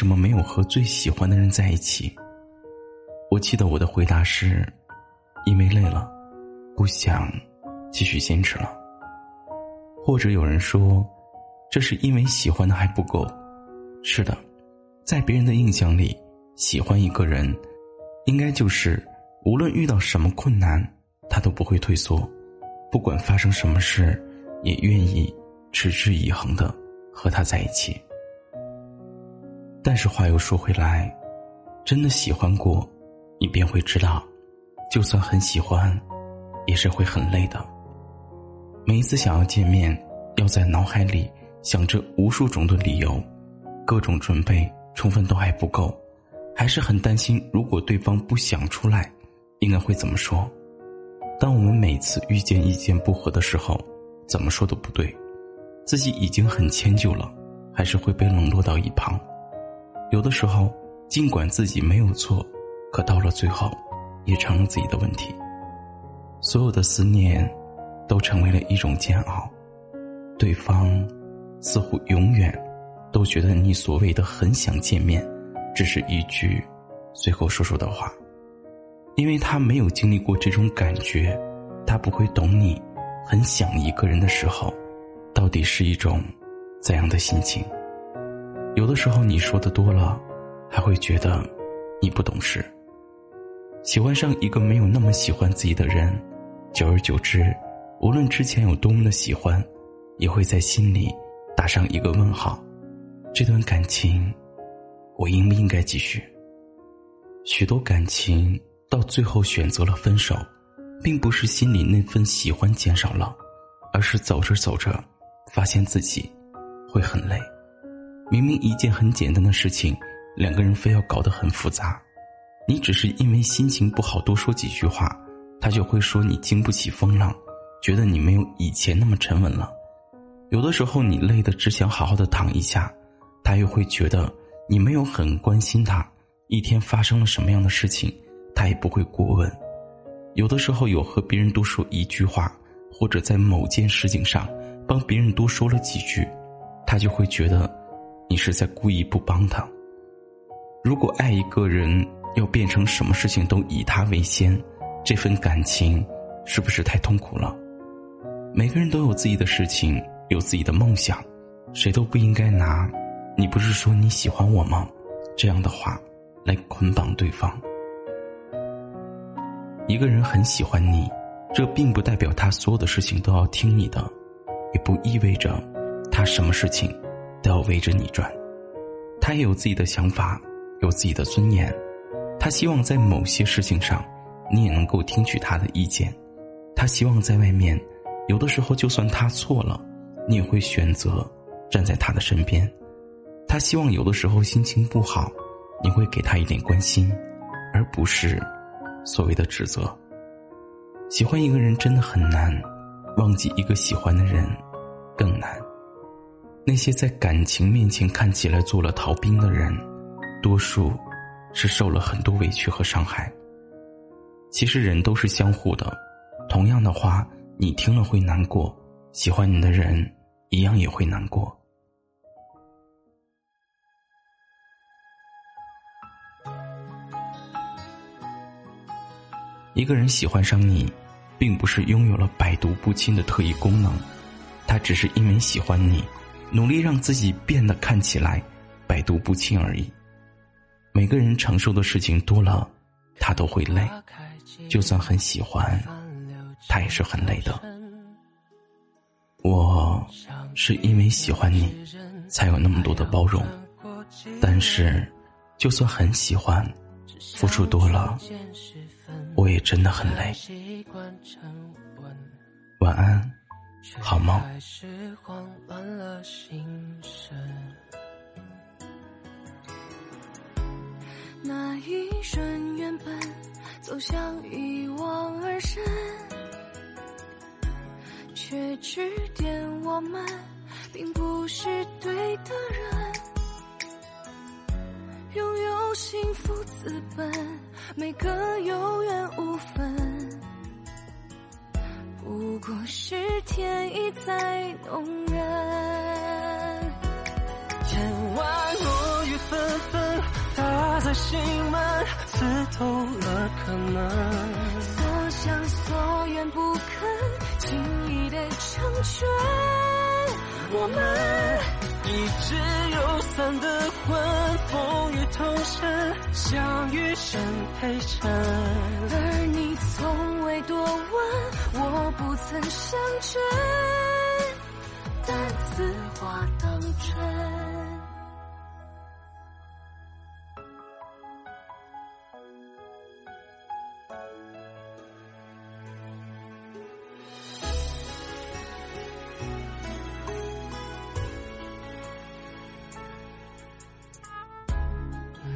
什么没有和最喜欢的人在一起？”我记得我的回答是：“因为累了，不想继续坚持了。”或者有人说：“这是因为喜欢的还不够。”是的，在别人的印象里，喜欢一个人，应该就是无论遇到什么困难，他都不会退缩，不管发生什么事，也愿意持之以恒的和他在一起。但是话又说回来，真的喜欢过，你便会知道，就算很喜欢，也是会很累的。每一次想要见面，要在脑海里想着无数种的理由。各种准备充分都还不够，还是很担心，如果对方不想出来，应该会怎么说？当我们每次遇见意见不合的时候，怎么说都不对，自己已经很迁就了，还是会被冷落到一旁。有的时候，尽管自己没有错，可到了最后，也成了自己的问题。所有的思念，都成为了一种煎熬，对方似乎永远。都觉得你所谓的很想见面，只是一句随口说说的话，因为他没有经历过这种感觉，他不会懂你很想一个人的时候，到底是一种怎样的心情。有的时候你说的多了，还会觉得你不懂事。喜欢上一个没有那么喜欢自己的人，久而久之，无论之前有多么的喜欢，也会在心里打上一个问号。这段感情，我应不应该继续？许多感情到最后选择了分手，并不是心里那份喜欢减少了，而是走着走着，发现自己会很累。明明一件很简单的事情，两个人非要搞得很复杂。你只是因为心情不好多说几句话，他就会说你经不起风浪，觉得你没有以前那么沉稳了。有的时候你累得只想好好的躺一下。他又会觉得你没有很关心他，一天发生了什么样的事情，他也不会过问。有的时候有和别人多说一句话，或者在某件事情上帮别人多说了几句，他就会觉得你是在故意不帮他。如果爱一个人要变成什么事情都以他为先，这份感情是不是太痛苦了？每个人都有自己的事情，有自己的梦想，谁都不应该拿。你不是说你喜欢我吗？这样的话，来捆绑对方。一个人很喜欢你，这并不代表他所有的事情都要听你的，也不意味着他什么事情都要围着你转。他也有自己的想法，有自己的尊严。他希望在某些事情上，你也能够听取他的意见。他希望在外面，有的时候就算他错了，你也会选择站在他的身边。他希望有的时候心情不好，你会给他一点关心，而不是所谓的指责。喜欢一个人真的很难，忘记一个喜欢的人更难。那些在感情面前看起来做了逃兵的人，多数是受了很多委屈和伤害。其实人都是相互的，同样的话你听了会难过，喜欢你的人一样也会难过。一个人喜欢上你，并不是拥有了百毒不侵的特异功能，他只是因为喜欢你，努力让自己变得看起来百毒不侵而已。每个人承受的事情多了，他都会累，就算很喜欢，他也是很累的。我是因为喜欢你，才有那么多的包容，但是，就算很喜欢，付出多了。我也真的很累。晚安，好梦。那一瞬，原本走向一往而深，却指点我们并不是对的人。拥有幸福资本，每个有缘无分，不过是天意在弄人。天外落雨纷纷，打在心门，刺透了可能。所想所愿不肯轻易的成全，我们。一直有散的魂，风雨同身，相遇生陪衬。不曾相知，但此话当真。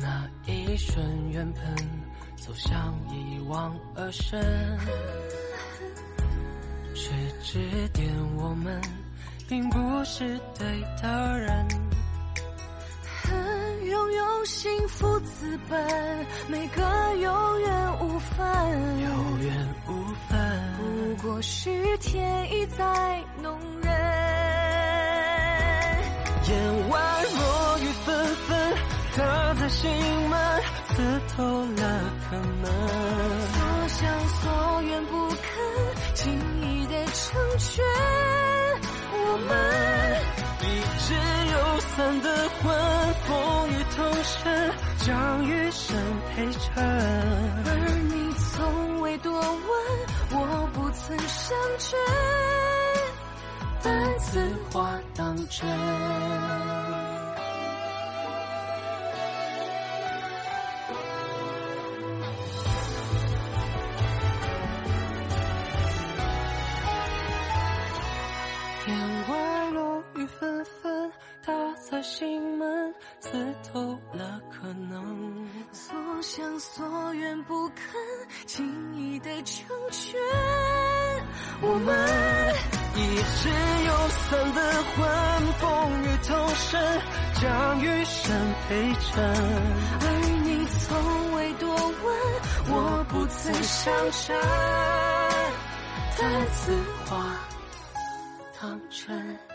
那一瞬缘分走向一往而深，指点我们并不是对的人。拥有幸福资本，每个有缘无分，有缘无分，不过是天意在弄人。眼外落雨纷纷，打在心门。刺透了可能，所想所愿不肯轻成全，我们一直有伞的魂，风雨同身，将余生陪衬。而你从未多问，我不曾相真，但此话当真。天外落雨纷纷，打在心门刺透了可能，所想所愿不肯轻易的成全。我们一直有散的魂，风雨同身，将余生陪衬。而你从未多问，我不曾相真，但此话青春。